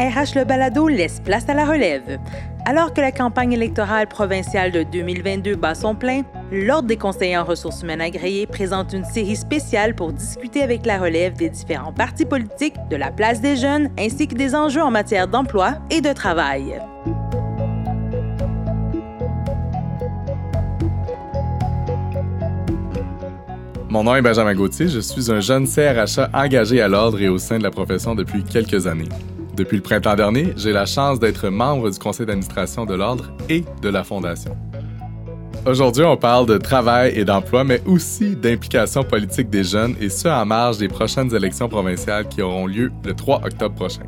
RH Le Balado laisse place à la relève. Alors que la campagne électorale provinciale de 2022 bat son plein, l'Ordre des conseillers en ressources humaines agréées présente une série spéciale pour discuter avec la relève des différents partis politiques, de la place des jeunes, ainsi que des enjeux en matière d'emploi et de travail. Mon nom est Benjamin Gauthier, je suis un jeune CRHA engagé à l'ordre et au sein de la profession depuis quelques années. Depuis le printemps dernier, j'ai la chance d'être membre du conseil d'administration de l'Ordre et de la Fondation. Aujourd'hui, on parle de travail et d'emploi, mais aussi d'implication politique des jeunes, et ce en marge des prochaines élections provinciales qui auront lieu le 3 octobre prochain.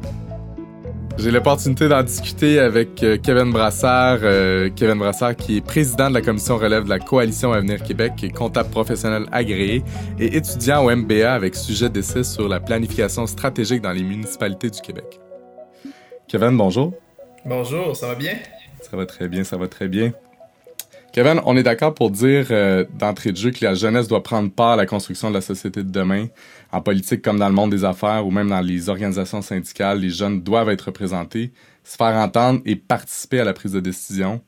J'ai l'opportunité d'en discuter avec euh, Kevin Brassard, euh, Kevin Brassard qui est président de la commission relève de la Coalition Avenir Québec, comptable professionnel agréé et étudiant au MBA avec sujet d'essai sur la planification stratégique dans les municipalités du Québec. Kevin, bonjour. Bonjour, ça va bien? Ça va très bien, ça va très bien. Kevin, on est d'accord pour dire euh, d'entrée de jeu que la jeunesse doit prendre part à la construction de la société de demain. En politique comme dans le monde des affaires ou même dans les organisations syndicales, les jeunes doivent être représentés, se faire entendre et participer à la prise de décision.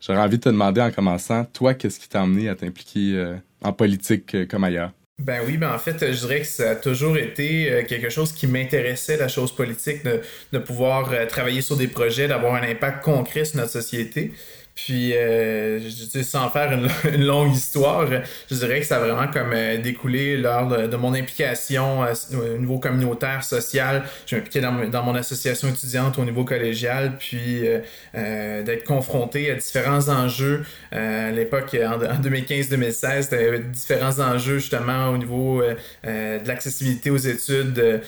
J'aurais envie de te demander en commençant, toi, qu'est-ce qui t'a amené à t'impliquer euh, en politique euh, comme ailleurs? Ben oui, ben en fait, je dirais que ça a toujours été euh, quelque chose qui m'intéressait, la chose politique, de, de pouvoir euh, travailler sur des projets, d'avoir un impact concret sur notre société. Puis, euh, sans faire une, longue histoire, je dirais que ça a vraiment comme euh, découlé lors de, mon implication euh, au niveau communautaire, social. Je m'impliquais dans, dans, mon association étudiante au niveau collégial, puis euh, d'être confronté à différents enjeux. à l'époque, en, en 2015-2016, c'était différents enjeux justement au niveau de l'accessibilité aux études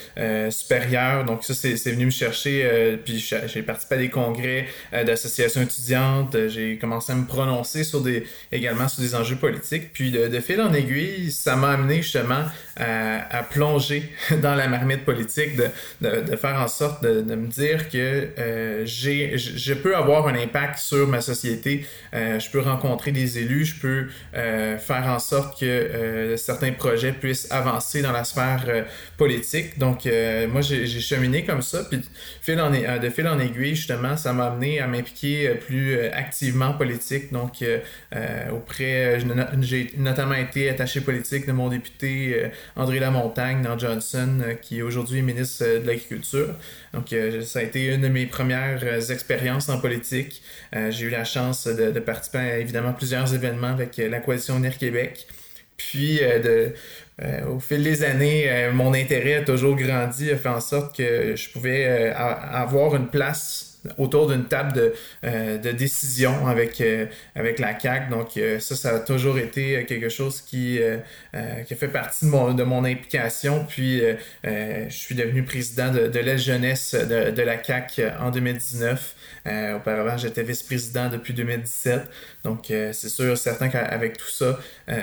supérieures. Donc ça, c'est venu me chercher. puis j'ai participé à des congrès d'associations étudiantes j'ai commencé à me prononcer sur des, également sur des enjeux politiques. Puis de, fil en aiguille, ça m'a amené justement à, plonger dans la marmite politique, de, de, faire en sorte de, me dire que euh, j'ai, je peux avoir un impact sur ma société, euh, je peux rencontrer des élus, je peux euh, faire en sorte que certains projets puissent avancer dans la sphère politique. Donc moi, j'ai, cheminé comme ça, puis de fil en aiguille, justement, ça m'a amené à m'impliquer plus activement politique. Donc, euh, euh, auprès, j'ai notamment été attaché politique de mon député euh, André Lamontagne dans Johnson, qui est aujourd'hui ministre de l'Agriculture. Donc, ça a été une de mes premières expériences en politique. j'ai eu la chance de, participer à évidemment plusieurs événements avec la Coalition Unir Québec. Puis, au fil des années, mon intérêt a toujours grandi, a fait en sorte que je pouvais avoir une place autour d'une table de, euh, décision avec, euh, avec la CAC. Donc euh, ça, ça a toujours été quelque chose qui, qui a fait partie de mon, de mon implication. Puis je suis devenu président de, de jeunesse de, de, la CAC en 2019. auparavant, j'étais vice-président depuis 2017. Donc c'est sûr, certain qu'avec tout ça,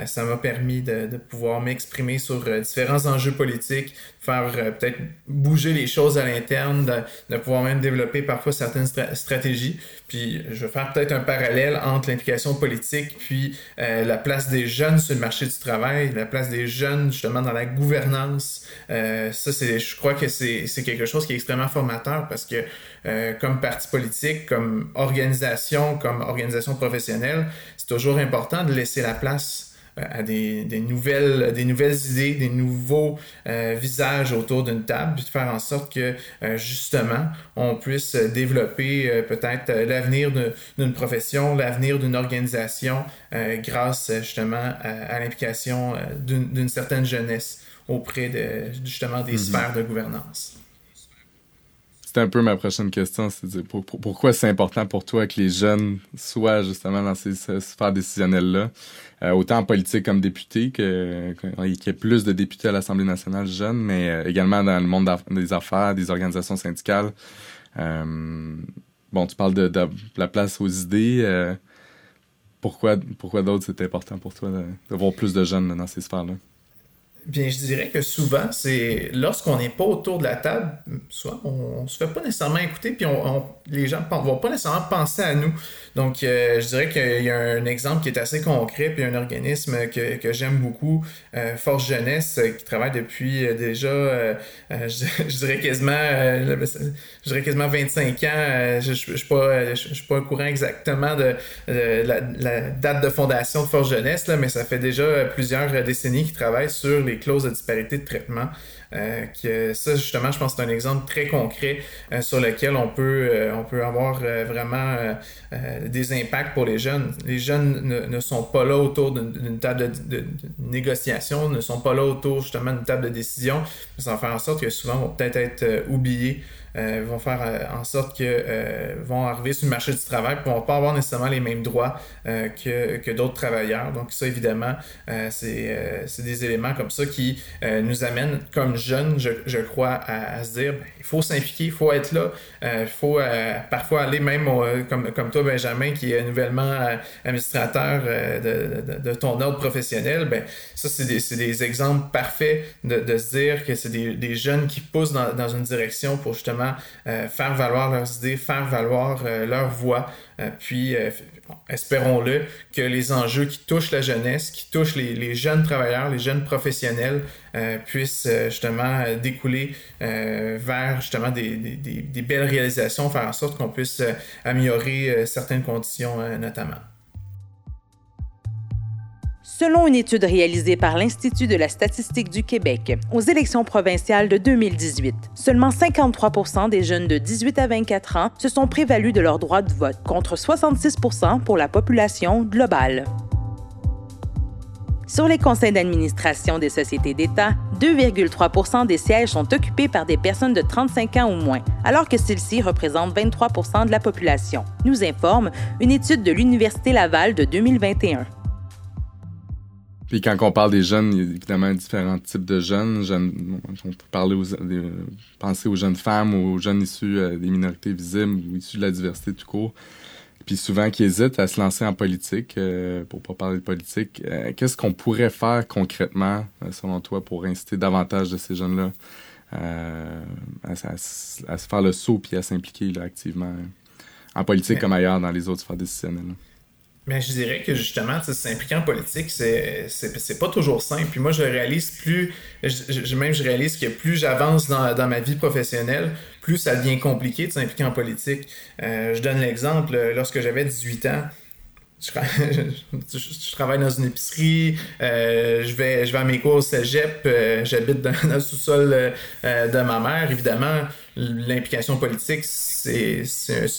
ça m'a permis de pouvoir m'exprimer sur différents enjeux politiques, faire peut-être bouger les choses à l'interne, de, pouvoir même développer parfois certains stratégies. Puis je vais faire peut-être un parallèle entre l'implication politique puis euh, la place des jeunes sur le marché du travail, la place des jeunes justement dans la gouvernance. Euh, ça, c'est, je crois que c'est, quelque chose qui est extrêmement formateur parce que euh, comme parti politique, comme organisation, comme organisation professionnelle, c'est toujours important de laisser la place à des, des, nouvelles, des nouvelles idées, des nouveaux euh, visages autour d'une table, puis de faire en sorte que euh, justement on puisse développer euh, peut-être l'avenir d'une profession, l'avenir d'une organisation grâce justement à, l'implication d'une certaine jeunesse auprès de justement des mm-hmm. sphères de gouvernance. C'était un peu ma prochaine question, c'est pourquoi c'est important pour toi que les jeunes soient justement dans ces, sphères décisionnelles-là, euh, autant en politique comme député, qu'il y ait plus de députés à l'Assemblée nationale jeunes, mais euh, également dans le monde des affaires, des organisations syndicales. bon, tu parles de, de, la place aux idées. pourquoi pourquoi d'autres c'est important pour toi d'avoir plus de jeunes dans ces sphères-là? Bien, je dirais que souvent, c'est lorsqu'on n'est pas autour de la table, soit on, ne se fait pas nécessairement écouter, puis on, les gens ne vont pas nécessairement penser à nous. Donc, euh, je dirais qu'il y a un exemple qui est assez concret, puis un organisme que, que j'aime beaucoup, euh, Force Jeunesse, euh, qui travaille depuis déjà, je, dirais quasiment, je dirais quasiment 25 ans. je ne suis pas, je, suis pas au courant exactement de, la, la, date de fondation de Force Jeunesse, là, mais ça fait déjà plusieurs décennies qu'ils travaillent sur les clauses de disparité de traitement. Euh, que ça, justement, je pense que c'est un exemple très concret euh, sur lequel on peut, euh, on peut avoir vraiment des impacts pour les jeunes. Les jeunes ne, sont pas là autour d'une table de, négociation, ne sont pas là autour justement d'une table de décision. Ça va faire en sorte que souvent vont peut-être être oubliés euh, vont faire euh, en sorte que euh, vont arriver sur le marché du travail et vont pas avoir nécessairement les mêmes droits que, que d'autres travailleurs. Donc ça, évidemment, c'est des éléments comme ça qui nous amènent comme jeunes, je, je crois, à, se dire, ben, il faut s'impliquer, il faut être là, il faut parfois aller même comme, comme toi, Benjamin, qui est nouvellement administrateur de, de, ton ordre professionnel. Ben, ça, c'est des, des, exemples parfaits de, de se dire que c'est des, des, jeunes qui poussent dans, dans une direction pour justement euh, faire valoir leurs idées, faire valoir euh, leur voix. Euh, puis, espérons-le, que les enjeux qui touchent la jeunesse, qui touchent les, jeunes travailleurs, les jeunes professionnels, puissent justement découler vers justement des, des, belles réalisations, faire en sorte qu'on puisse améliorer certaines conditions notamment. Selon une étude réalisée par l'Institut de la statistique du Québec, aux élections provinciales de 2018, seulement 53% des jeunes de 18 à 24 ans se sont prévalus de leur droit de vote, contre 66 pour la population globale. Sur les conseils d'administration des sociétés d'État, 2,3% des sièges sont occupés par des personnes de 35 ans ou moins, alors que celles-ci représentent 23% de la population, nous informe une étude de l'Université Laval de 2021. Puis quand on parle des jeunes, il y a évidemment différents types de jeunes. jeunes on peut parler aux, penser aux jeunes femmes, aux jeunes issus euh, des minorités visibles ou issus de la diversité tout court. Puis souvent qui hésitent à se lancer en politique, euh, pour pas parler de politique. Euh, qu'est-ce qu'on pourrait faire concrètement, selon toi, pour inciter davantage de ces jeunes-là à, se faire le saut puis à s'impliquer activement en politique comme ailleurs dans les autres sphères décisionnelles? Mais je dirais que justement, s'impliquer en politique, c'est, pas toujours simple. Puis moi, je réalise plus, je, même je réalise que plus j'avance dans, dans, ma vie professionnelle, plus ça devient compliqué de s'impliquer en politique. Euh, je donne l'exemple, lorsque j'avais 18 ans, je, travaille dans une épicerie, euh, je, vais, je vais à mes cours au cégep, euh, j'habite dans, le sous-sol de ma mère. Évidemment, l'implication politique, c'est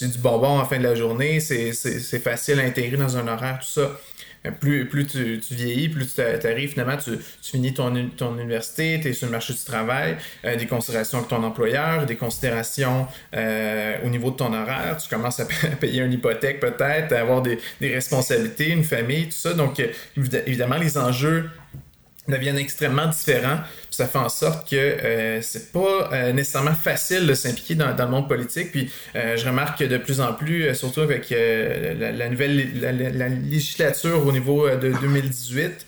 du bonbon en fin de la journée, c'est facile à intégrer dans un horaire, tout ça plus, plus tu, vieillis, plus tu arrives, finalement, tu, finis ton, ton université, tu es sur le marché du travail, euh, des considérations avec ton employeur, des considérations euh, au niveau de ton horaire, tu commences à payer une hypothèque peut-être, à avoir des, des, responsabilités, une famille, tout ça. Donc, euh, évidemment, les enjeux deviennent extrêmement différents. Ça fait en sorte que euh, c'est pas euh, nécessairement facile de s'impliquer dans, le monde politique. Puis euh, je remarque que de plus en plus, surtout avec la, nouvelle la, législature au niveau de 2018,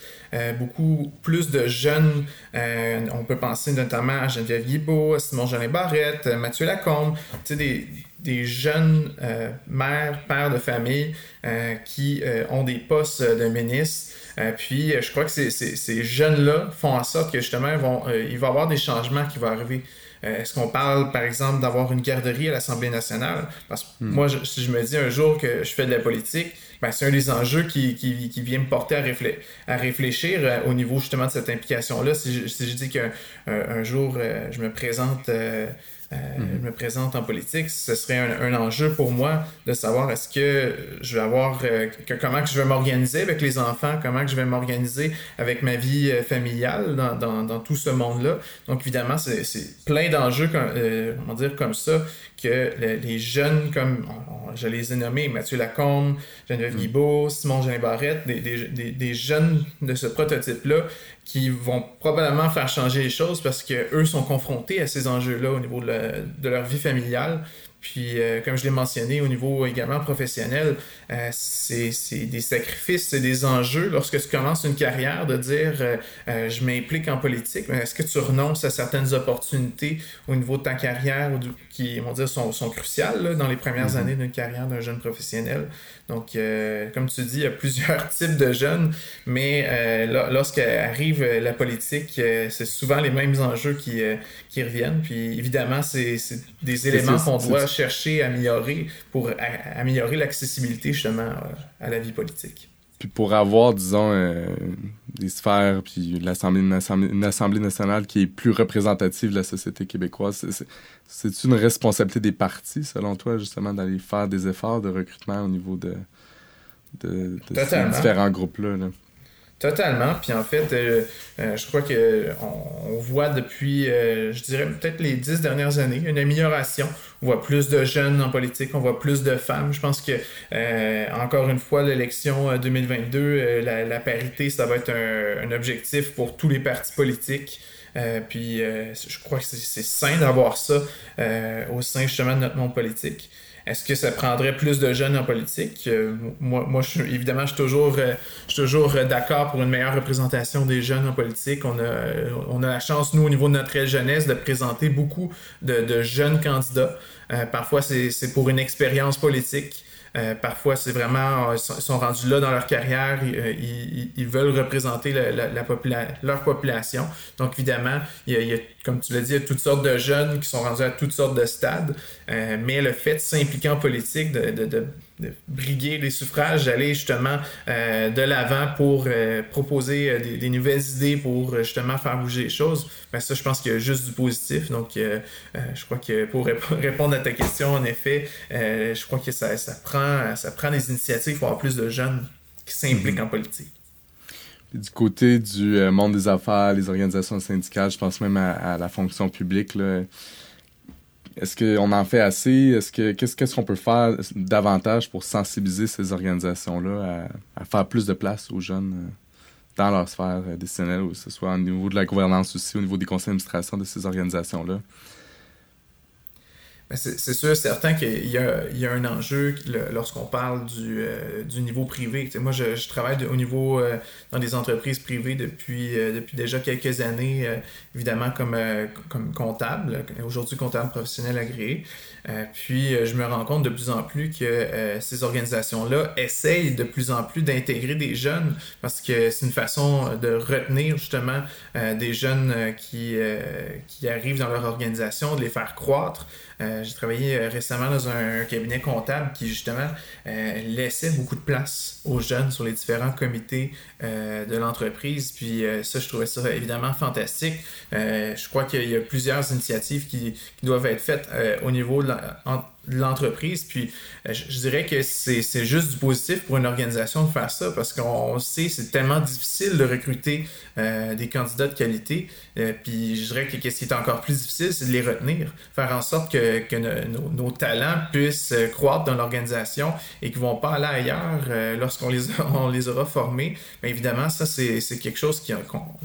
beaucoup plus de jeunes, on peut penser notamment à Geneviève Guibault, à Simon Jeanin Barrette, Mathieu Lacombe, des, des jeunes mères, pères de famille qui ont des postes de ministre euh, puis, euh, je crois que ces, jeunes-là font en sorte que justement, vont, euh, il va y avoir des changements qui vont arriver. Est-ce qu'on parle, par exemple, d'avoir une garderie à l'Assemblée nationale? Parce que hmm. moi, si je me dis un jour que je fais de la politique, ben, c'est un des enjeux qui, qui, vient me porter à, réfléchir au niveau justement de cette implication-là. Si je, si je dis qu'un un jour, je me présente euh, mhm. me présente en politique, ce serait un, enjeu pour moi de savoir est-ce que je vais avoir euh, comment que je vais m'organiser avec les enfants, comment que je vais m'organiser avec ma vie euh, familiale dans, dans, dans, tout ce monde-là. Donc évidemment, c'est plein d'enjeux, on dire comme ça, que les jeunes, comme je les ai nommés, Mathieu Lacombe, Geneviève mm. Guibault, Simon Jean Barrette, des, des, des, jeunes de ce prototype-là qui vont probablement faire changer les choses parce qu'eux sont confrontés à ces enjeux-là au niveau de, leur vie familiale. Puis, euh, comme je l'ai mentionné, au niveau également professionnel, euh, c'est des sacrifices, c'est des enjeux lorsque tu commences une carrière de dire euh, je m'implique en politique, mais est-ce que tu renonces à certaines opportunités au niveau de ta carrière ou qui, on dire, sont, sont cruciales dans les premières mm-hmm. années d'une carrière d'un jeune professionnel? Donc, euh, comme tu dis, il y a plusieurs types de jeunes, mais euh, lorsqu'arrive la politique, euh, c'est souvent les mêmes enjeux qui, qui reviennent. Puis évidemment, c'est des éléments qu'on doit chercher à améliorer pour améliorer l'accessibilité justement à la vie politique. Puis pour avoir, disons, des sphères, puis l'Assemblée, une, assemblée, nationale qui est plus représentative de la société québécoise, c'est une responsabilité des partis, selon toi, justement, d'aller faire des efforts de recrutement au niveau de, de, ces différents groupes-là? Là? Totalement. Puis en fait, euh, euh, je crois que on, voit depuis, euh, je dirais peut-être les dix dernières années, une amélioration. On voit plus de jeunes en politique, on voit plus de femmes. Je pense que, encore une fois, l'élection 2022, la, parité, ça va être un, objectif pour tous les partis politiques. puis je crois que c'est sain d'avoir ça au sein justement de notre monde politique. Est-ce que ça prendrait plus de jeunes en politique? Euh, moi, moi je, évidemment, je suis toujours, euh, euh, d'accord pour une meilleure représentation des jeunes en politique. On a, on a la chance, nous, au niveau de notre jeunesse, de présenter beaucoup de, jeunes candidats. parfois, c'est pour une expérience politique. Euh, parfois, c'est vraiment, ils sont rendus là dans leur carrière, ils, euh, veulent représenter la, leur population. Donc, évidemment, il y, a, comme tu l'as dit, il y a toutes sortes de jeunes qui sont rendus à toutes sortes de stades, euh, mais le fait de s'impliquer en politique, de briguer les suffrages, d'aller justement euh, de l'avant pour euh, proposer euh, des, nouvelles idées pour justement faire bouger les choses. Mais ça, je pense qu'il y a juste du positif. Donc, je crois que pour répondre à ta question, en effet, je crois que ça, ça, prend, ça prend des initiatives pour avoir plus de jeunes qui s'impliquent mhm. en politique. du côté du monde des affaires, les organisations syndicales, je pense même à, la fonction publique, là, est-ce qu'on en fait assez? Est-ce que qu'est-ce qu'on peut faire davantage pour sensibiliser ces organisations-là à, faire plus de place aux jeunes euh, dans leur sphère euh, décisionnelle, que ce soit au niveau de la gouvernance aussi, au niveau des conseils d'administration de ces organisations-là? C'est sûr, certain qu'il y, a, un enjeu lorsqu'on parle du, euh, niveau privé. moi, je, travaille au niveau euh, dans des entreprises privées depuis, euh, depuis déjà quelques années, évidemment comme, comme comptable, aujourd'hui comptable professionnel agréé. puis, je me rends compte de plus en plus que ces organisations-là essayent de plus en plus d'intégrer des jeunes parce que c'est une façon de retenir justement des jeunes qui, qui arrivent dans leur organisation, de les faire croître. Euh, j'ai travaillé euh, récemment dans un, cabinet comptable qui justement euh, laissait beaucoup de place aux jeunes sur les différents comités de l'entreprise. Puis ça, je trouvais ça évidemment fantastique. je crois qu'il y a plusieurs initiatives qui, doivent être faites au niveau de la, l'entreprise. Puis euh, je, dirais que c'est juste du positif pour une organisation de faire ça parce qu'on sait c'est tellement difficile de recruter euh, des candidats de qualité. Euh, puis je dirais que ce qui est encore plus difficile, c'est de les retenir. Faire en sorte que, nos, talents puissent croître dans l'organisation et qu'ils ne vont pas aller ailleurs lorsqu'on les, les aura formés. Mais évidemment, ça, c'est quelque chose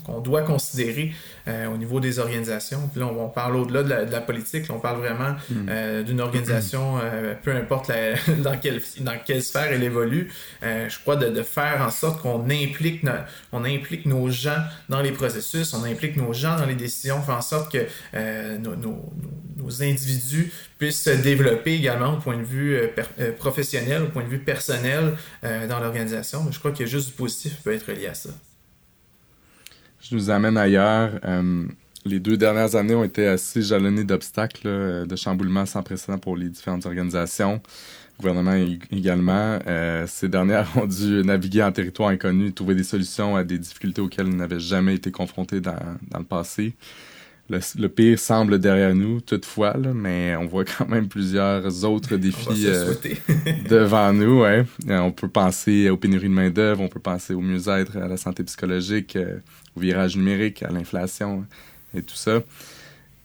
qu'on doit considérer au niveau des organisations. Puis là, on, parle au-delà de, la politique, on parle vraiment hmm. d'une organisation euh, peu importe dans, quelle, dans quelle sphère elle évolue, euh, je crois de, faire en sorte qu'on implique, on implique nos gens dans les processus, on implique nos gens dans les décisions, faire en sorte que euh, nos, individus puissent se développer également au point de vue professionnel, au point de vue personnel dans l'organisation. Je crois que juste du positif peut être lié à ça. Je nous amène ailleurs les deux dernières années ont été assez jalonnées d'obstacles, de chamboulements sans précédent pour les différentes organisations. Le gouvernement également. Euh, ces dernières ont dû naviguer en territoire inconnu, trouver des solutions à des difficultés auxquelles ils n'avaient jamais été confrontés dans, dans le passé. Le, pire semble derrière nous, toutefois, mais on voit quand même plusieurs autres défis euh, devant nous. Ouais. Euh, on peut penser aux pénuries de main-d'œuvre, on peut penser au mieux-être, à la santé psychologique, au virage numérique, à l'inflation et tout ça.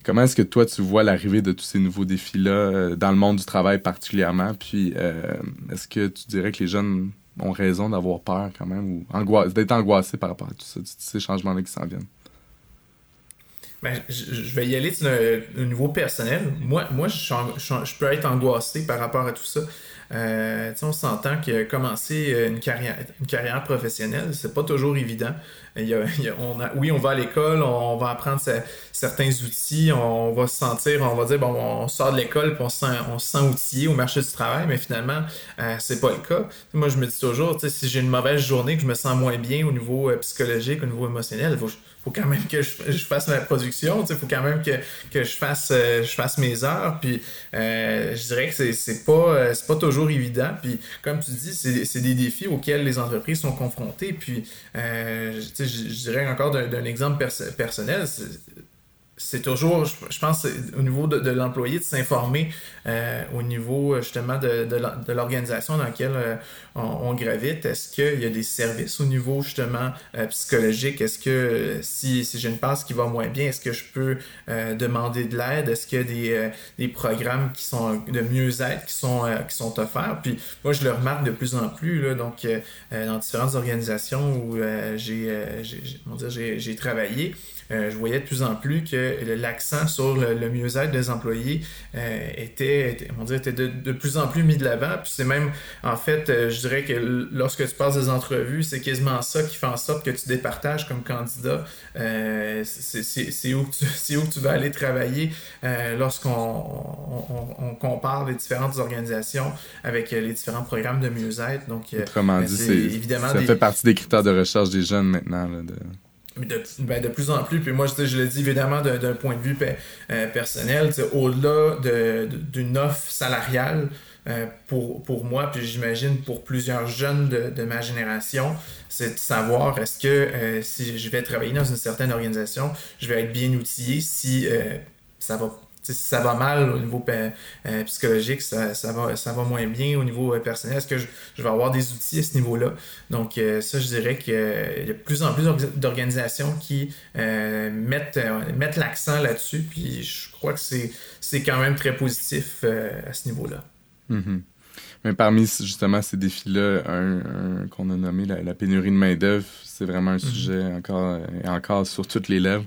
Comment est-ce que toi, tu vois l'arrivée de tous ces nouveaux défis-là euh, dans le monde du travail particulièrement? Puis, euh, est-ce que tu dirais que les jeunes ont raison d'avoir peur quand même ou d'être angoissés par rapport à tout ça, tous ces changements-là qui s'en viennent? Ben, je, vais y aller au niveau personnel. Moi, moi je, je, peux être angoissé par rapport à tout ça. Euh, on s'entend que commencer une carrière, une carrière professionnelle, c'est pas toujours évident. Il on a, oui, on va à l'école, on, va apprendre certains outils, on va se sentir, on va dire, bon, on sort de l'école puis on se, sent, on se sent outillé au marché du travail, mais finalement, euh, c'est pas le cas. Moi, je me dis toujours, si j'ai une mauvaise journée, que je me sens moins bien au niveau euh, psychologique, au niveau émotionnel, il faut, quand même que je, fasse ma production, il faut quand même que, je, fasse, euh, je fasse mes heures. Puis euh, je dirais que c'est pas, euh, pas toujours évident. Puis comme tu dis, c'est des défis auxquels les entreprises sont confrontées. Puis je, dirais encore d'un exemple personnel, c'est toujours, je, pense, au niveau de, l'employé, de s'informer euh, au niveau justement de, de l'organisation dans laquelle euh, on, gravite. Est-ce qu'il y a des services au niveau justement euh, psychologique? Est-ce que si, si j'ai une passe qui va moins bien, est-ce que je peux demander de l'aide? Est-ce qu'il y a des, des, programmes qui sont de mieux-être qui sont, qui sont offerts? Puis moi, je le remarque de plus en plus, là, donc dans différentes organisations où j'ai travaillé. Euh, je voyais de plus en plus que l'accent sur le, mieux-être des employés euh, était, on dirait, était de, plus en plus mis de l'avant. Puis c'est même, en fait, euh, je dirais que lorsque tu passes des entrevues, c'est quasiment ça qui fait en sorte que tu départages comme candidat. c'est où, où, tu vas aller travailler lorsqu'on on, compare les différentes organisations avec les différents programmes de mieux-être. Donc, Autrement dit, évidemment ça fait partie des critères de recherche des jeunes maintenant. de de, ben de plus en plus, puis moi je, le dis évidemment d'un point de vue euh, personnel, au-delà d'une offre salariale euh, pour, pour moi, puis j'imagine pour plusieurs jeunes de, de ma génération, c'est de savoir est-ce que euh, si je vais travailler dans une certaine organisation, je vais être bien outillé si ça va si ça va mal au niveau euh, psychologique, ça, va, ça va moins bien au niveau euh, personnel. Est-ce que je, vais avoir des outils à ce niveau-là? Donc, euh, ça, je dirais qu'il y a de plus en plus d'organisations qui mettent, mettent l'accent là-dessus. Puis, je crois que c'est quand même très positif à ce niveau-là. Mm-hmm. Mais parmi justement ces défis-là, un, qu'on a nommé la, pénurie de main-d'œuvre, c'est vraiment un mm-hmm. sujet encore et encore sur toutes les lèvres.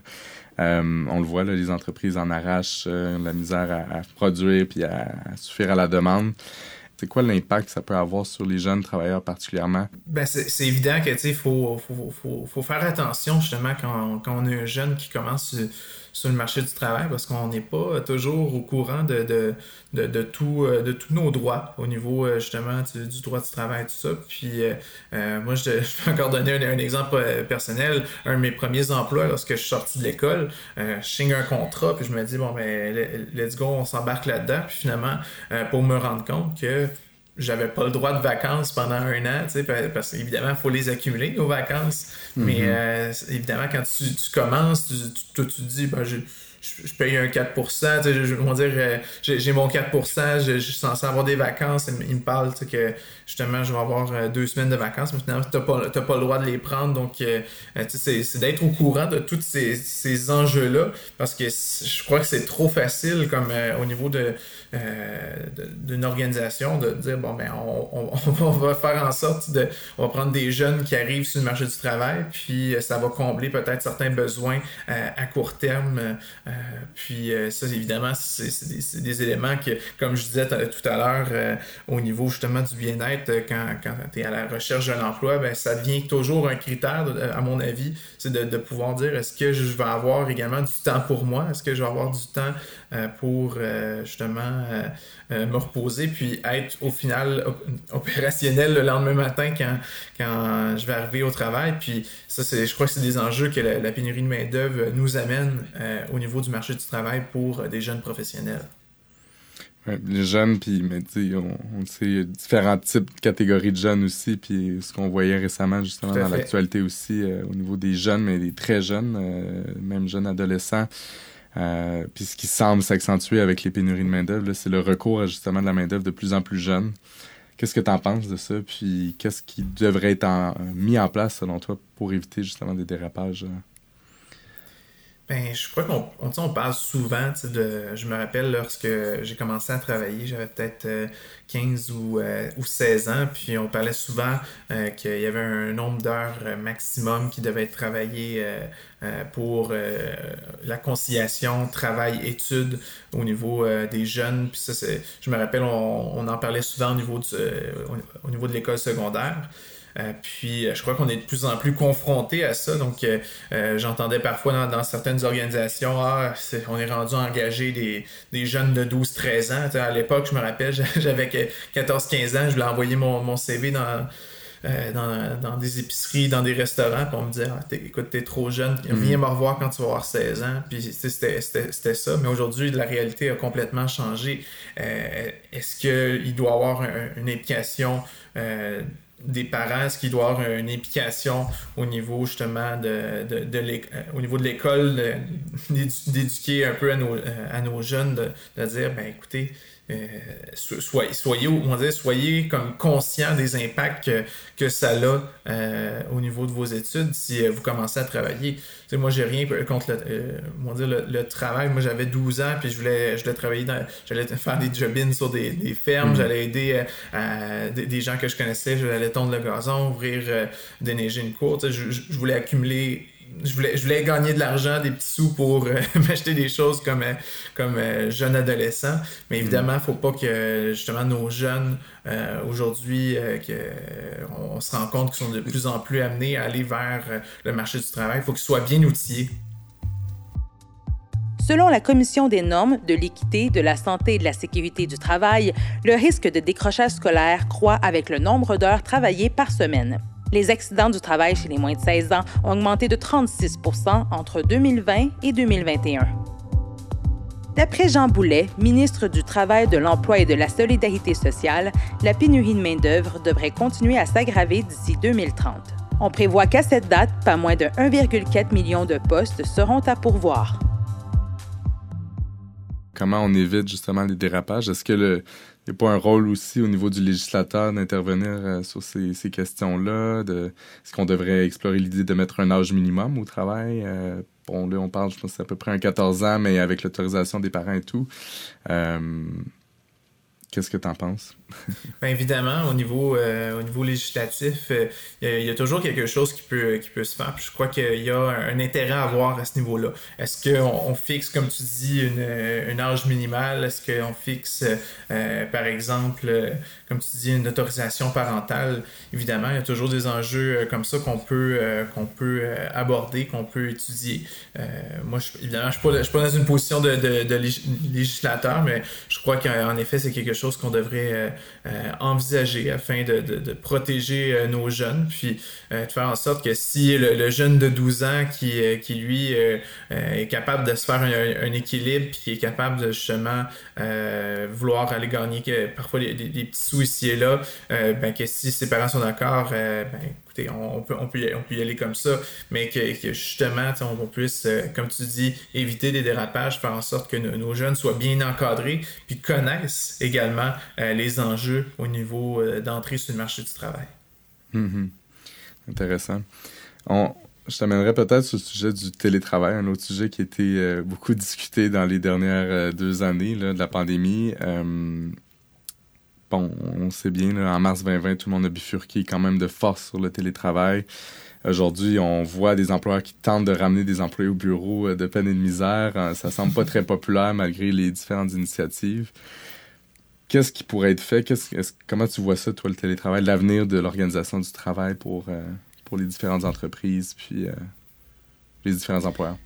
Euh, on le voit, là, les entreprises en arrachent euh, la misère à, produire puis à, suffire à la demande. C'est quoi l'impact que ça peut avoir sur les jeunes travailleurs particulièrement? Ben c'est évident que faut, faut, faut, faut, faire attention justement quand, quand on a un jeune qui commence sur le marché du travail parce qu'on n'est pas toujours au courant de, de, de, tout, euh, de tous nos droits au niveau euh, justement du, droit du travail, tout ça. Puis euh, moi, je, vais encore donner un, exemple personnel. Un de mes premiers emplois lorsque je suis sorti de l'école, je signe un contrat, puis je me dis, bon, ben, let's go, on s'embarque là-dedans. Puis finalement, pour me rendre compte que j'avais pas le droit de vacances pendant un an, tu sais, parce qu'évidemment, il faut les accumuler, nos vacances. Mais mm-hmm. euh, évidemment, quand tu, commences, tu, tu, tu, dis, ben, je, paye un 4 tu sais, je, je dire, euh, j'ai mon 4% je, suis censé avoir des vacances. Il, me parle que justement, je vais avoir euh, deux semaines de vacances, mais finalement, tu n'as pas, pas, le droit de les prendre. Donc, c'est d'être au courant de tous ces, ces enjeux-là, parce que je crois que c'est trop facile comme au niveau de euh, d'une organisation de dire bon ben on, on, va faire en sorte de on va prendre des jeunes qui arrivent sur le marché du travail puis euh, ça va combler peut-être certains besoins euh, à court terme puis ça évidemment c'est des, éléments que comme je disais tout à l'heure au niveau justement du bien-être quand, quand tu es à la recherche d'un emploi ben ça devient toujours un critère à mon avis c'est de pouvoir dire est-ce que je vais avoir également du temps pour moi? Est-ce que je vais avoir du temps pour justement euh, euh, me reposer puis être au final opérationnel le lendemain matin quand, quand je vais arriver au travail. Puis ça, c'est, je crois que c'est des enjeux que la, pénurie de main-d'œuvre nous amène euh, au niveau du marché du travail pour des jeunes professionnels. les jeunes, puis mais on, on sait, il y a différents types de catégories de jeunes aussi, puis ce qu'on voyait récemment justement dans l'actualité aussi au niveau des jeunes, mais des très jeunes, même jeunes adolescents, euh, puis ce qui semble s'accentuer avec les pénuries de main-d'œuvre, c'est le recours à justement de la main-d'œuvre de plus en plus jeune. Qu'est-ce que tu en penses de ça? Puis qu'est-ce qui devrait être mis en place selon toi pour éviter justement des dérapages? Ben, je crois qu'on on, parle souvent. Je me rappelle lorsque j'ai commencé à travailler, j'avais peut-être 15 euh, ou, euh, ou 16 ans, puis on parlait souvent euh, qu'il y avait un nombre d'heures maximum qui devait être travaillé pour la conciliation travail-études au niveau des jeunes. Puis ça, je me rappelle, on, on, en parlait souvent au niveau, du, au niveau de l'école secondaire. Euh, puis euh, je crois qu'on est de plus en plus confronté à ça. Donc euh, j'entendais parfois dans, certaines organisations, ah, on est rendu à engager des, des jeunes de 12-13 ans. à l'époque, je me rappelle, j'avais 14-15 ans, je voulais envoyer mon, mon CV dans, dans, dans, des épiceries, dans des restaurants, puis on me disait ah, écoute, t'es trop jeune, viens mm. me revoir quand tu vas avoir 16 ans. Puis c'était ça. Mais aujourd'hui, la réalité a complètement changé. Est-ce qu'il doit y avoir une implication des parents, est-ce qu'il doit avoir une implication au niveau justement de, de, de euh, au niveau de l'école, d'éduquer un peu à nos, euh, à nos jeunes, de, de dire, ben écoutez, soyez, soyez, on soyez comme conscient des impacts que, que ça a euh, au niveau de vos études si euh, vous commencez à travailler. sais moi, j'ai rien contre le, le, travail. Moi, j'avais 12 ans, puis je voulais, je voulais travailler dans. J'allais faire des job sur des, des fermes, mm. j'allais aider des, gens que je connaissais, j'allais tondre le gazon, ouvrir, déneiger une cour. Je, je voulais accumuler je voulais, je voulais gagner de l'argent, des petits sous pour euh, m'acheter des choses comme, euh, comme euh, jeune adolescent. Mais mm. évidemment, il ne faut pas que justement nos jeunes aujourd'hui, on se rend compte qu'ils sont de plus en plus amenés à aller vers le marché du travail. Il faut qu'ils soient bien outillés. Selon la Commission des normes de l'équité, de la santé et de la sécurité du travail, le risque de décrochage scolaire croît avec le nombre d'heures travaillées par semaine les accidents du travail chez les moins de 16 ans ont augmenté de 36% entre 2020 et 2021. D'après Jean Boulet, ministre du Travail, de l'Emploi et de la Solidarité sociale, la pénurie de main-d'œuvre devrait continuer à s'aggraver d'ici 2030. On prévoit qu'à cette date, pas moins de 1,4 million de postes seront à pourvoir. Comment on évite justement les dérapages? Est-ce que le, n'y a pas un rôle aussi au niveau du législateur d'intervenir euh, sur ces, questions-là? Est-ce qu'on devrait explorer l'idée de mettre un âge minimum au travail? Euh, bon, là, on parle, je pense, à peu près un 14 ans, mais avec l'autorisation des parents et tout. Qu'est-ce que tu en penses? Bien évidemment, au niveau, euh, au niveau législatif, euh, il y, a toujours quelque chose qui peut, qui peut se faire. je crois qu'il y a un, intérêt à avoir à ce niveau-là. Est-ce qu'on on fixe, comme tu dis, une, une âge minimale? Est-ce qu'on fixe, euh, par exemple, comme tu dis, une autorisation parentale? Évidemment, il y a toujours des enjeux comme ça qu'on peut, peut aborder, qu'on peut étudier. moi, je, évidemment, je ne suis, pas dans une position de, de, de législateur, mais je crois qu'en effet, c'est quelque chose chose qu'on devrait euh, euh, envisager afin de, protéger euh, nos jeunes, puis de faire en sorte que si le, jeune de 12 ans qui, qui lui est capable de se faire un, équilibre, puis qui est capable de justement vouloir aller gagner parfois des, petits sous ici et là, ben que si ses parents sont d'accord, ben peut, on, peut y, aller comme ça, mais que, justement, on, puisse, euh, comme tu dis, éviter des dérapages, faire en sorte que nos, jeunes soient bien encadrés, puis connaissent également euh, les enjeux au niveau euh, d'entrée sur le marché du travail. Mm-hmm. Intéressant. je t'amènerai peut-être sur le sujet du télétravail, un autre sujet qui a été beaucoup discuté dans les dernières deux années de la pandémie bon, on sait bien, en mars 2020, tout le monde a bifurqué quand même de force sur le télétravail. Aujourd'hui, on voit des employeurs qui tentent de ramener des employés au bureau euh, de peine et de misère. Euh, ça semble pas très populaire malgré les différentes initiatives. Qu'est-ce qui pourrait être fait? comment tu vois ça, toi, le télétravail, l'avenir de l'organisation du travail pour, euh, pour les différentes entreprises puis les différents employeurs?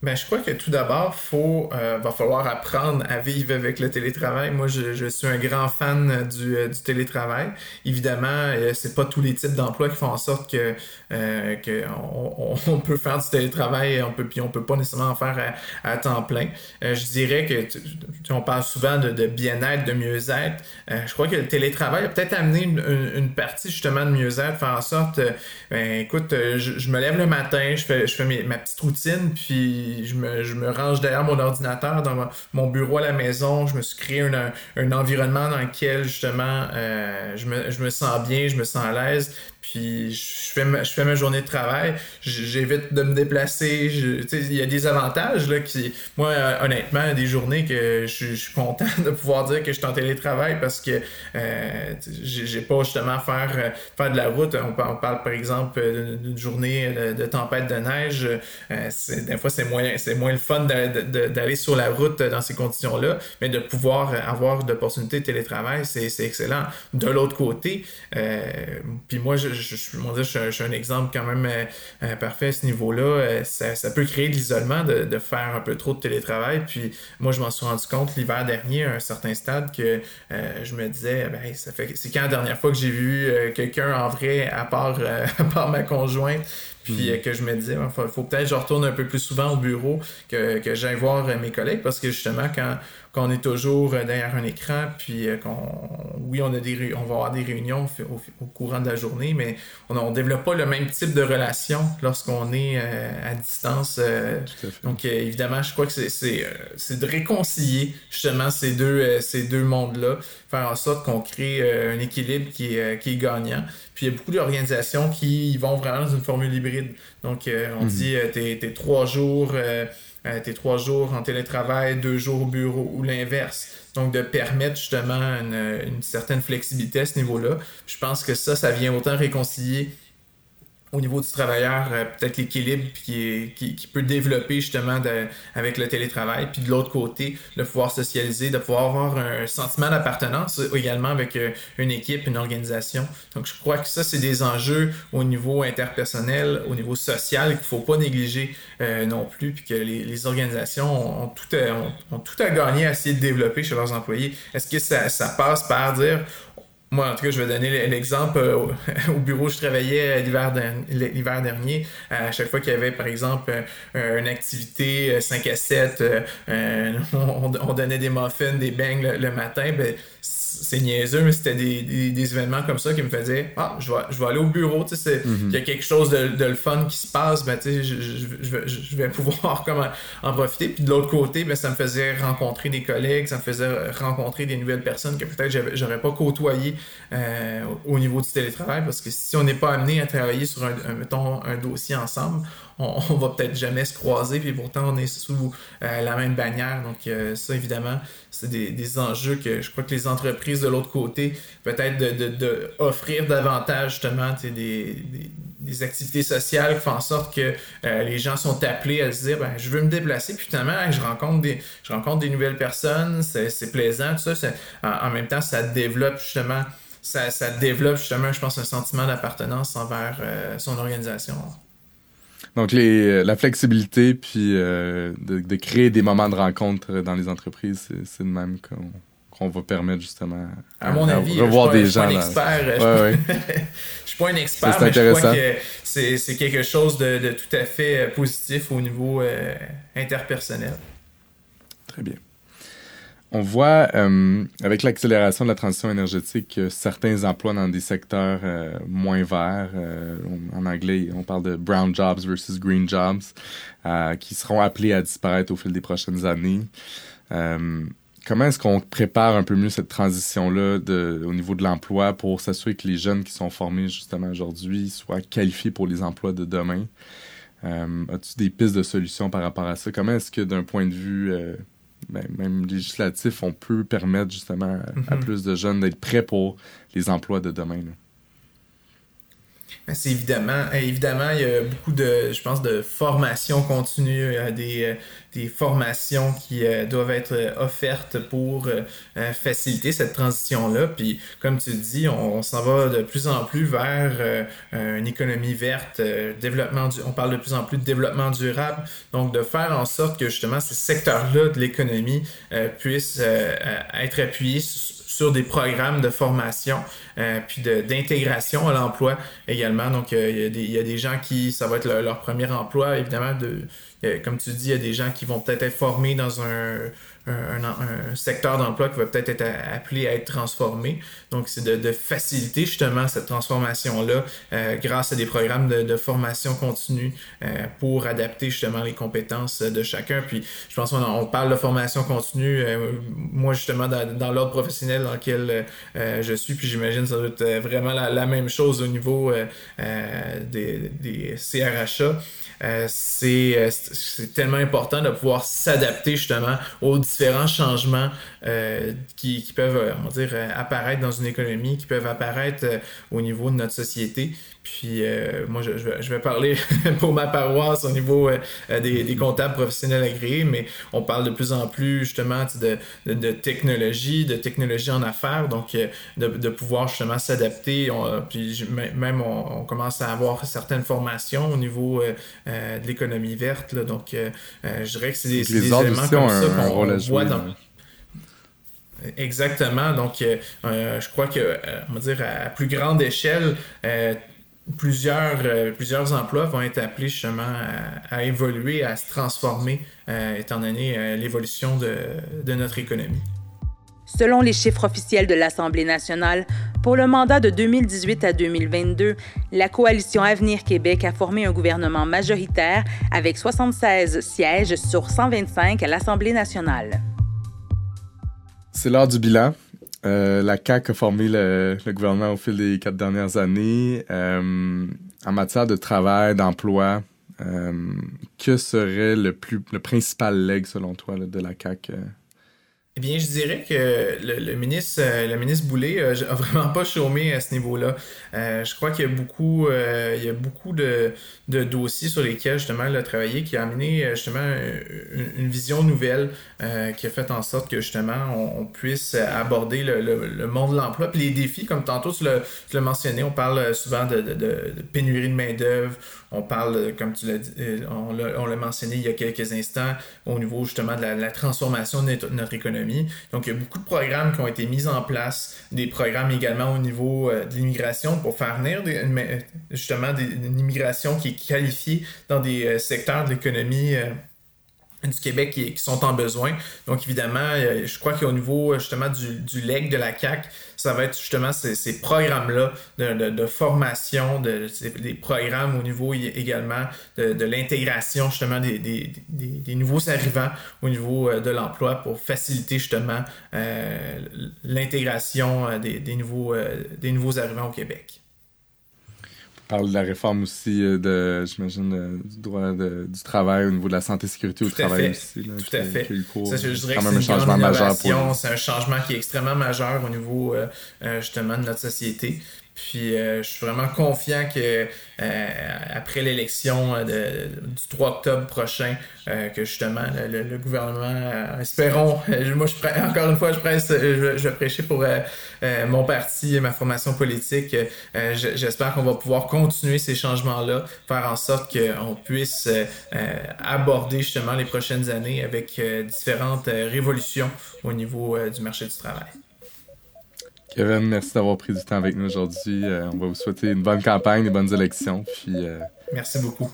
Ben, je crois que tout d'abord, faut euh, va falloir apprendre à vivre avec le télétravail. Moi, je, je suis un grand fan du, euh, du télétravail. Évidemment, euh, c'est pas tous les types d'emplois qui font en sorte que, euh, que on, on, peut faire du télétravail, on peut puis on peut pas nécessairement en faire à, temps plein. je dirais que on parle souvent de, bien-être, de mieux-être. je crois que le télétravail a peut-être amené une, partie justement de mieux-être, faire en sorte, ben écoute, je, me lève le matin, je fais je fais ma petite routine, puis je me, range derrière mon ordinateur dans mon bureau à la maison. Je me suis créé un, environnement dans lequel justement me, je me sens bien, je me sens à l'aise. Puis je fais ma, je fais ma journée de travail, j'évite de me déplacer. Il y a des avantages là, qui, moi, honnêtement, il y a des journées que je, suis content de pouvoir dire que je suis en télétravail parce que euh, j'ai pas justement à faire, euh, faire de la route. On, parle par exemple d'une journée de, tempête de neige. Euh, des fois, c'est moins, moins le fun d'aller sur la route dans ces conditions-là, mais de pouvoir avoir d'opportunités de télétravail, c'est excellent. De l'autre côté, euh, puis moi, je, je, je, suis un exemple quand même euh, euh, parfait à ce niveau-là. Euh, ça, peut créer de l'isolement de, faire un peu trop de télétravail. Puis moi, je m'en suis rendu compte l'hiver dernier à un certain stade que je me disais, ben, ça fait c'est quand la dernière fois que j'ai vu quelqu'un en vrai à part, à part ma conjointe? Puis hmm. que je me disais, il faut, faut peut-être que je retourne un peu plus souvent au bureau, que, que j'aille voir mes collègues, parce que justement, quand, qu'on est toujours euh, derrière un écran, puis euh, qu'on, oui, on, a des, on va avoir des réunions au, courant de la journée, mais on ne développe pas le même type de relation lorsqu'on est euh, à distance. donc, évidemment, je crois que c'est, c'est, de réconcilier justement ces deux, ces deux mondes-là, faire en sorte qu'on crée un équilibre qui est, qui est gagnant. Puis il y a beaucoup d'organisations qui vont vraiment dans une formule hybride. Donc, on mhm. dit, t'es, t'es trois jours euh, tes trois jours en télétravail, deux jours au bureau ou l'inverse. Donc, de permettre justement une, certaine flexibilité à ce niveau-là. Je pense que ça, ça vient autant réconcilier au niveau du travailleur, euh, peut-être l'équilibre qui, qui, peut développer justement avec le télétravail, puis de l'autre côté, de pouvoir socialiser, de pouvoir avoir un sentiment d'appartenance également avec euh, une équipe, une organisation. Donc je crois que ça, c'est des enjeux au niveau interpersonnel, au niveau social qu'il ne faut pas négliger euh, non plus, puis que les, organisations ont, tout à, ont, tout à gagner à essayer de développer chez leurs employés. Est-ce que ça, ça passe par dire moi, en tout cas, je vais donner l'exemple. Euh, au bureau où je travaillais l'hiver dernier, à chaque fois qu'il y avait, par exemple, euh, une activité 5 à 7, euh, on, donnait des muffins, des bangs le, matin, ben, c'est niaiseux, mais c'était des, des, événements comme ça qui me faisaient Ah, je vais, je vais aller au bureau, tu sais, mhm. il y a quelque chose de, de, le fun qui se passe, ben, tu sais, je, je, je, vais pouvoir comme en, profiter. Puis de l'autre côté, ben, ça me faisait rencontrer des collègues, ça me faisait rencontrer des nouvelles personnes que peut-être j'aurais pas côtoyé euh, au niveau du télétravail, parce que si on n'est pas amené à travailler sur un, mettons, un dossier ensemble, on, va peut-être jamais se croiser, puis pourtant on est sous euh, la même bannière. Donc euh, ça, évidemment, c'est des, enjeux que je crois que les entreprises de l'autre côté, peut-être de, offrir davantage justement des, activités sociales qui font en sorte que euh, les gens sont appelés à se dire ben, je veux me déplacer, puis finalement je rencontre des, je rencontre des nouvelles personnes, c'est plaisant, tout ça. En, même temps, ça développe justement ça développe justement, je pense, un sentiment d'appartenance envers son organisation. Donc, les, la flexibilité, puis euh, de, créer des moments de rencontre dans les entreprises, c'est de même qu'on va permettre justement à, mon avis, revoir des gens. Je suis pas un expert. Je suis pas un expert, mais je crois que c'est quelque chose de, tout à fait euh, positif au niveau euh, interpersonnel. Très bien. On voit, euh, avec l'accélération de la transition énergétique, certains emplois dans des secteurs euh, moins verts, euh, en anglais, on parle de brown jobs versus green jobs, qui seront appelés à disparaître au fil des prochaines années. comment est-ce qu'on prépare un peu mieux cette transition-là au niveau de l'emploi pour s'assurer que les jeunes qui sont formés justement aujourd'hui soient qualifiés pour les emplois de demain? As-tu des pistes de solutions par rapport à ça? Comment est-ce que d'un point de vue ben, même législatif, on peut permettre justement à, mhm. plus de jeunes d'être prêts pour les emplois de demain. C'est évidemment, euh, évidemment, il y a beaucoup de, je pense, de formation continue, des, euh, des formations qui euh, doivent être offertes pour faciliter cette transition-là. Puis, comme tu dis, on, s'en va de plus en plus vers une économie verte, développement on parle de plus en plus de développement durable. Donc, de faire en sorte que justement ces secteurs-là de l'économie puissent être appuyés des programmes de formation euh, puis d'intégration à l'emploi également. Donc, euh, il y, a des gens qui, ça va être leur, premier emploi, évidemment. De, comme tu dis, il y a des gens qui vont peut-être être formés dans un, un, secteur d'emploi qui va peut-être être appelé à être transformé. Donc, c'est de, faciliter justement cette transformation-là euh, grâce à des programmes de, formation continue euh, pour adapter justement les compétences de chacun. Puis, je pense qu'on on parle de formation continue. Euh, moi, justement, dans, l'ordre professionnel dans lequel je suis, puis j'imagine ça doit être vraiment la, même chose au niveau des, des CRHA. c'est tellement important de pouvoir s'adapter justement aux différents changements euh, qui, qui, peuvent, euh, dire, euh, apparaître dans une économie, qui peuvent apparaître au niveau de notre société. Puis moi, je, je, vais, parler pour ma paroisse au niveau des, des, comptables professionnels agréés, mais on parle de plus en plus justement de, de, de technologie, de technologie en affaires, donc de, de pouvoir justement s'adapter. Puis même on, commence à avoir certaines formations au niveau de l'économie verte. Là, donc je dirais que c'est des, des éléments comme ça qu'on voit dans... Exactement. Donc, euh, euh, je crois que, euh, on va dire, à plus grande échelle, plusieurs, plusieurs emplois vont être appelés justement à, évoluer, à se transformer, étant donné l'évolution de, de notre économie. Selon les chiffres officiels de l'Assemblée nationale, pour le mandat de 2018 à 2022, la coalition Avenir Québec a formé un gouvernement majoritaire avec 76 sièges sur 125 à l'Assemblée nationale. C'est l'heure du bilan. Euh, la CAQ a formé le, gouvernement au fil des quatre dernières années. Euh, en matière de travail, d'emploi, euh, que serait le, plus, le principal leg, selon toi, de la CAQ eh bien, je dirais que le, ministre, euh, le ministre Boulay euh, a vraiment pas chômé à ce niveau-là. Euh, je crois qu'il y a beaucoup, il y a beaucoup de, dossiers sur lesquels justement il a travaillé qui a amené justement une, vision nouvelle qui a fait en sorte que justement on, puisse aborder le, monde de l'emploi puis les défis comme tantôt tu l'as mentionné on parle souvent de, de pénurie de main d'œuvre on parle, comme tu l'as dit, euh, on l'a mentionné il y a quelques instants, au niveau justement de la, transformation de notre, économie. Donc, il y a beaucoup de programmes qui ont été mis en place, des programmes également au niveau euh, de l'immigration pour faire venir justement une immigration qui est qualifiée dans des euh, secteurs de l'économie du Québec qui, sont en besoin. Donc, évidemment, je crois qu'au niveau justement du, du leg de la CAC, ça va être justement ces, programmes-là de, formation, de, des programmes au niveau également de, l'intégration justement des, nouveaux arrivants au niveau euh, de l'emploi pour faciliter justement euh, l'intégration euh, des, nouveaux, des nouveaux arrivants au Québec parle de la réforme aussi euh, de, j'imagine, euh, du droit du travail au niveau de la santé et sécurité au travail aussi. Tout à fait. ça, je dirais que c'est un changement majeur. C'est un changement qui est extrêmement majeur au niveau euh, justement de notre société. Puis je suis vraiment confiant que euh, après l'élection euh, du 3 octobre prochain, euh, que justement le, gouvernement, espérons, moi je encore une fois je, presse, je, vais prêcher pour mon parti et ma formation politique. J'espère qu'on va pouvoir continuer ces changements-là, faire en sorte qu'on puisse aborder justement les prochaines années avec différentes révolutions au niveau du marché du travail. Kevin, merci d'avoir pris du temps avec nous aujourd'hui. Euh, on va vous souhaiter une bonne campagne, des bonnes élections. Puis, euh, Merci beaucoup.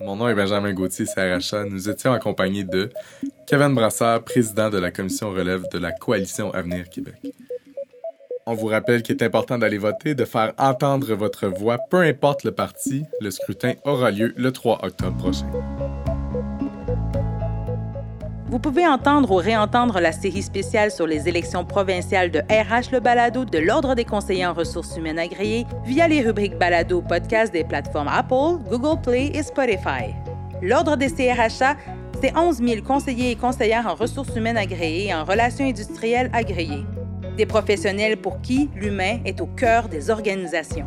Mon nom est Benjamin Gauthier, CRHA. Nous étions accompagnés de Kevin Brassard, président de la commission relève de la Coalition Avenir Québec. On vous rappelle qu'il est important d'aller voter, de faire entendre votre voix, peu importe le parti. Le scrutin aura lieu le 3 octobre prochain. Vous pouvez entendre ou réentendre la série spéciale sur les élections provinciales de RH Le Balado de l'Ordre des conseillers en ressources humaines agréées via les rubriques Balado podcast des plateformes Apple, Google Play et Spotify. L'Ordre des CRHA, c'est 11 000 conseillers et conseillères en ressources humaines agréées et en relations industrielles agréées. Des professionnels pour qui l'humain est au cœur des organisations.